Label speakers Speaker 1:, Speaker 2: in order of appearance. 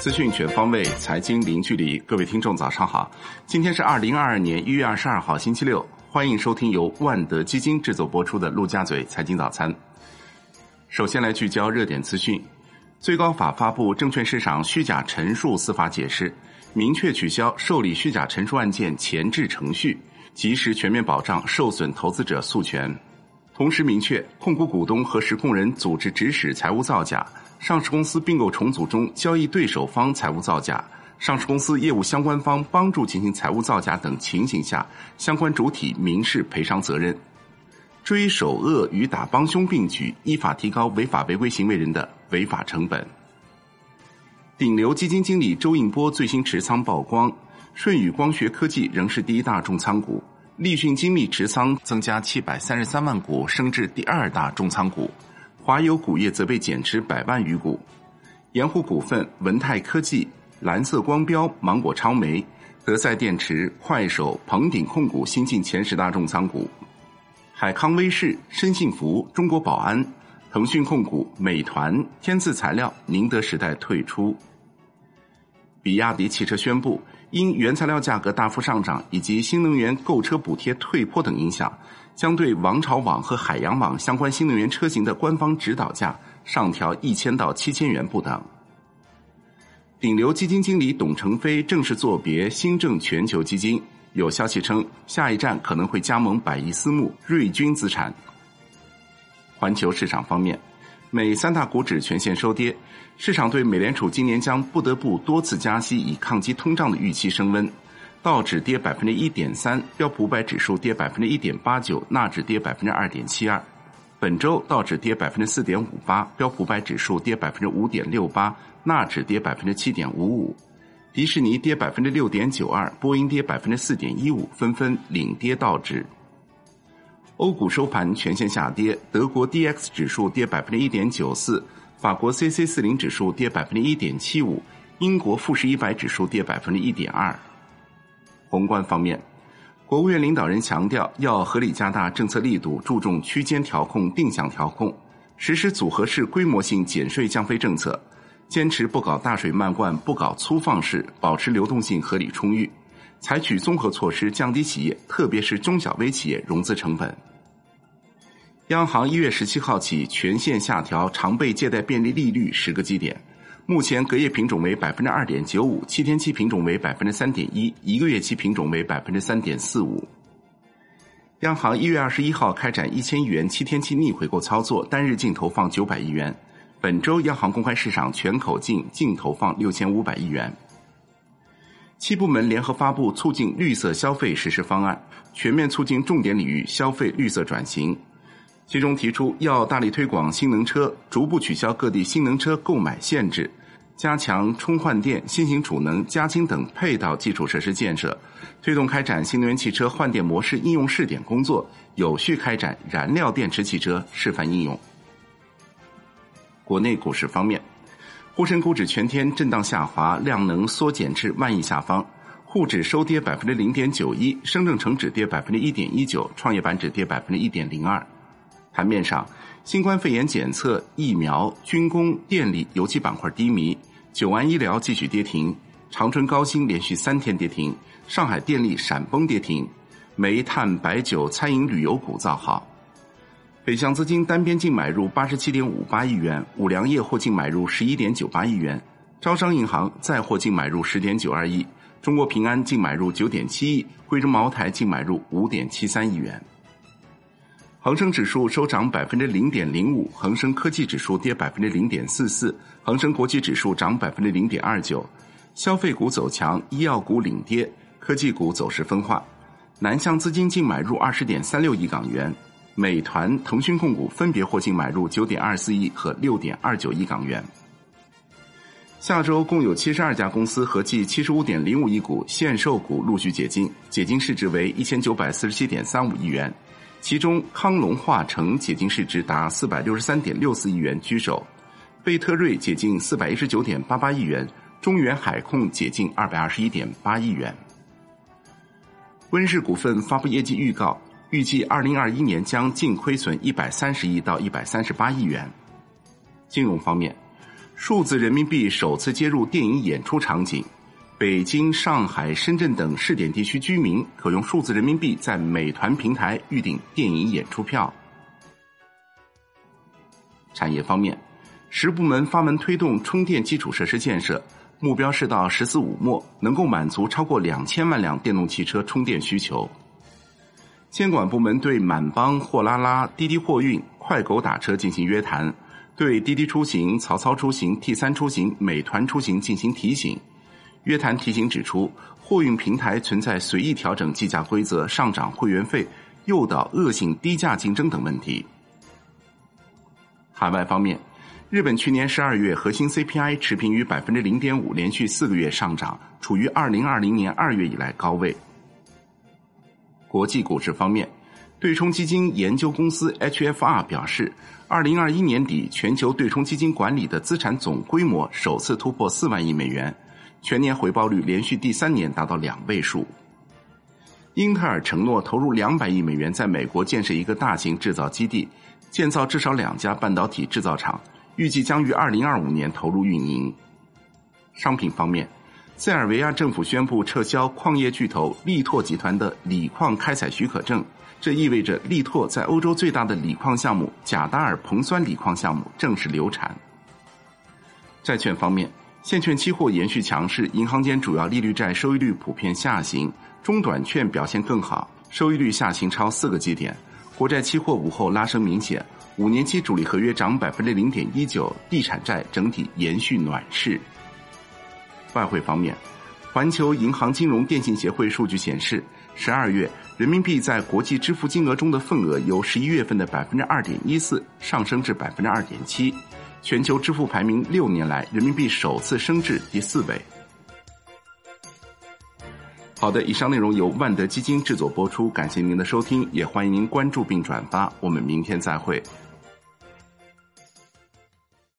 Speaker 1: 资讯全方位，财经零距离。各位听众，早上好！今天是二零二二年一月二十二号，星期六。欢迎收听由万德基金制作播出的陆家嘴财经早餐。首先来聚焦热点资讯：最高法发布《证券市场虚假陈述司法解释》，明确取消受理虚假陈述案件前置程序，及时全面保障受损投资者诉权。同时明确，控股股东和实控人组织指使财务造假。上市公司并购重组中，交易对手方财务造假；上市公司业务相关方帮助进行财务造假等情形下，相关主体民事赔偿责任。追首恶与打帮凶并举，依法提高违法违规行为人的违法成本。顶流基金经理周应波最新持仓曝光，舜宇光学科技仍是第一大重仓股，立讯精密持仓增加七百三十三万股，升至第二大重仓股。华友钴业则被减持百万余股，盐湖股份、文泰科技、蓝色光标、芒果超媒、德赛电池、快手、鹏鼎控股新进前十大重仓股，海康威视、深信服、中国宝安、腾讯控股、美团、天赐材料、宁德时代退出。比亚迪汽车宣布，因原材料价格大幅上涨以及新能源购车补贴退坡等影响。将对王朝网和海洋网相关新能源车型的官方指导价上调一千到七千元不等。顶流基金经理董成飞正式作别新政全球基金，有消息称下一站可能会加盟百亿私募瑞军资产。环球市场方面，美三大股指全线收跌，市场对美联储今年将不得不多次加息以抗击通胀的预期升温。道指跌百分之一点三，标普五百指数跌百分之一点八九，纳指跌百分之二点七二。本周道指跌百分之四点五八，标普五百指数跌百分之五点六八，纳指跌百分之七点五五。迪士尼跌百分之六点九二，波音跌百分之四点一五，纷纷领跌道指。欧股收盘全线下跌，德国 D X 指数跌百分之一点九四，法国 C C 四零指数跌百分之一点七五，英国富时一百指数跌百分之一点二。宏观方面，国务院领导人强调，要合理加大政策力度，注重区间调控、定向调控，实施组合式规模性减税降费政策，坚持不搞大水漫灌、不搞粗放式，保持流动性合理充裕，采取综合措施降低企业，特别是中小微企业融资成本。央行一月十七号起全线下调常备借贷便利利率十个基点。目前隔夜品种为百分之二点九五，七天期品种为百分之三点一，一个月期品种为百分之三点四五。央行一月二十一号开展一千亿元七天期逆回购操作，单日净投放九百亿元。本周央行公开市场全口径净投放六千五百亿元。七部门联合发布促进绿色消费实施方案，全面促进重点领域消费绿色转型。其中提出要大力推广新能车，逐步取消各地新能车购买限制。加强充换电、新型储能、加氢等配套基础设施建设，推动开展新能源汽车换电模式应用试点工作，有序开展燃料电池汽车示范应用。国内股市方面，沪深股指全天震荡下滑，量能缩减至万亿下方，沪指收跌百分之零点九一，深证成指跌百分之一点一九，创业板指跌百分之一点零二。盘面上，新冠肺炎检测、疫苗、军工、电力、油气板块低迷。九安医疗继续跌停，长春高新连续三天跌停，上海电力闪崩跌停，煤炭、白酒、餐饮、旅游股造好。北向资金单边净买入八十七点五八亿元，五粮液或净买入十一点九八亿元，招商银行再获净买入十点九二亿，中国平安净买入九点七亿，贵州茅台净买入五点七三亿元。恒生指数收涨百分之零点零五，恒生科技指数跌百分之零点四四，恒生国际指数涨百分之零点二九。消费股走强，医药股领跌，科技股走势分化。南向资金净买入二十点三六亿港元，美团、腾讯控股分别获净买入九点二四亿和六点二九亿港元。下周共有七十二家公司合计七十五点零五亿股限售股陆续解禁，解禁市值为一千九百四十七点三五亿元。其中，康龙化成解禁市值达四百六十三点六四亿元居首，贝特瑞解禁四百一十九点八八亿元，中原海控解禁二百二十一点八亿元。温氏股份发布业绩预告，预计二零二一年将净亏损一百三十亿到一百三十八亿元。金融方面，数字人民币首次接入电影演出场景，北京、上海、深圳等试点地区居民可用数字人民币在美团平台预订电影演出票。产业方面，十部门发文推动充电基础设施建设，目标是到“十四五”末能够满足超过两千万辆电动汽车充电需求。监管部门对满帮、货拉拉、滴滴货运、快狗打车进行约谈。对滴滴出行、曹操出行、T 三出行、美团出行进行提醒，约谈提醒指出，货运平台存在随意调整计价规则、上涨会员费、诱导恶性低价竞争等问题。海外方面，日本去年十二月核心 CPI 持平于百分之零点五，连续四个月上涨，处于二零二零年二月以来高位。国际股市方面。对冲基金研究公司 HFR 表示，二零二一年底全球对冲基金管理的资产总规模首次突破四万亿美元，全年回报率连续第三年达到两位数。英特尔承诺投入两百亿美元在美国建设一个大型制造基地，建造至少两家半导体制造厂，预计将于二零二五年投入运营。商品方面，塞尔维亚政府宣布撤销矿业巨头力拓集团的锂矿开采许可证。这意味着力拓在欧洲最大的锂矿项目贾达尔硼酸锂矿项目正式流产。债券方面，现券期货延续强势，银行间主要利率债收益率普遍下行，中短券表现更好，收益率下行超四个基点。国债期货午后拉升明显，五年期主力合约涨百分之零点一九，地产债整体延续暖势。外汇方面。环球银行金融电信协会数据显示，十二月人民币在国际支付金额中的份额由十一月份的百分之二点一四上升至百分之二点七，全球支付排名六年来人民币首次升至第四位。好的，以上内容由万德基金制作播出，感谢您的收听，也欢迎您关注并转发，我们明天再会。